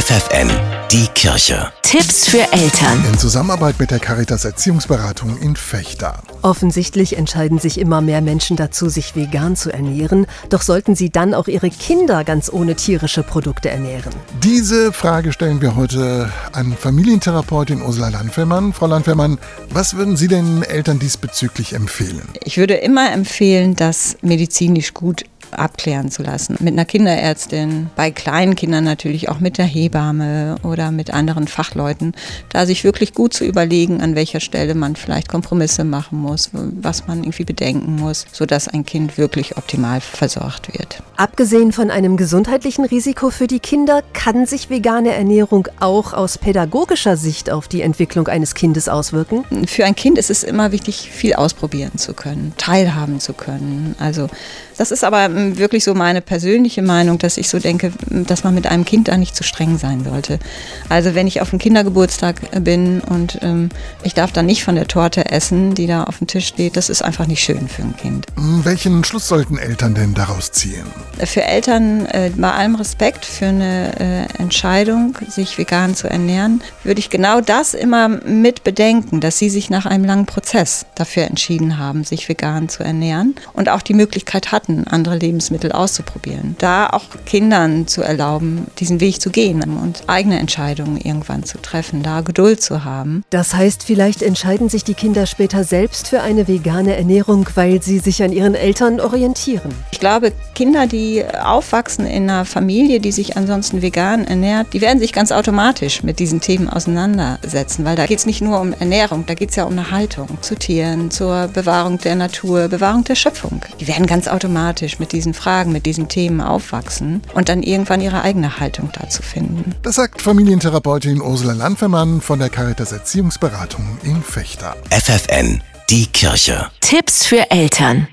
FFN, die Kirche. Tipps für Eltern. In Zusammenarbeit mit der Caritas Erziehungsberatung in Fechter. Offensichtlich entscheiden sich immer mehr Menschen dazu, sich vegan zu ernähren. Doch sollten sie dann auch ihre Kinder ganz ohne tierische Produkte ernähren? Diese Frage stellen wir heute an Familientherapeutin Ursula Landwehrmann. Frau Landwehrmann, was würden Sie den Eltern diesbezüglich empfehlen? Ich würde immer empfehlen, das medizinisch gut abklären zu lassen. Mit einer Kinderärztin, bei kleinen Kindern natürlich auch mit der Hebamme oder mit anderen Fachleuten, da sich wirklich gut zu überlegen, an welcher Stelle man vielleicht Kompromisse machen muss, was man irgendwie bedenken muss, sodass ein Kind wirklich optimal versorgt wird. Abgesehen von einem gesundheitlichen Risiko für die Kinder, kann sich vegane Ernährung auch aus pädagogischer Sicht auf die Entwicklung eines Kindes auswirken? Für ein Kind ist es immer wichtig, viel ausprobieren zu können, teilhaben zu können. Also das ist aber wirklich so meine persönliche Meinung, dass ich so denke, dass man mit einem Kind da nicht zu streng sein sollte. Also wenn ich auf einem Kindergeburtstag bin und ähm, ich darf dann nicht von der Torte essen, die da auf dem Tisch steht, das ist einfach nicht schön für ein Kind. Welchen Schluss sollten Eltern denn daraus ziehen? Für Eltern, äh, bei allem Respekt für eine äh, Entscheidung, sich vegan zu ernähren, würde ich genau das immer mit bedenken, dass sie sich nach einem langen Prozess dafür entschieden haben, sich vegan zu ernähren und auch die Möglichkeit hatten, andere Lebensmittel Lebensmittel auszuprobieren. Da auch Kindern zu erlauben, diesen Weg zu gehen und eigene Entscheidungen irgendwann zu treffen, da Geduld zu haben. Das heißt, vielleicht entscheiden sich die Kinder später selbst für eine vegane Ernährung, weil sie sich an ihren Eltern orientieren. Ich glaube, Kinder, die aufwachsen in einer Familie, die sich ansonsten vegan ernährt, die werden sich ganz automatisch mit diesen Themen auseinandersetzen, weil da geht es nicht nur um Ernährung, da geht es ja um eine Haltung zu Tieren, zur Bewahrung der Natur, Bewahrung der Schöpfung. Die werden ganz automatisch mit diesen Fragen, mit diesen Themen aufwachsen und dann irgendwann ihre eigene Haltung dazu finden. Das sagt Familientherapeutin Ursula Landfermann von der Caritas Erziehungsberatung in Fechter. FFN, die Kirche. Tipps für Eltern.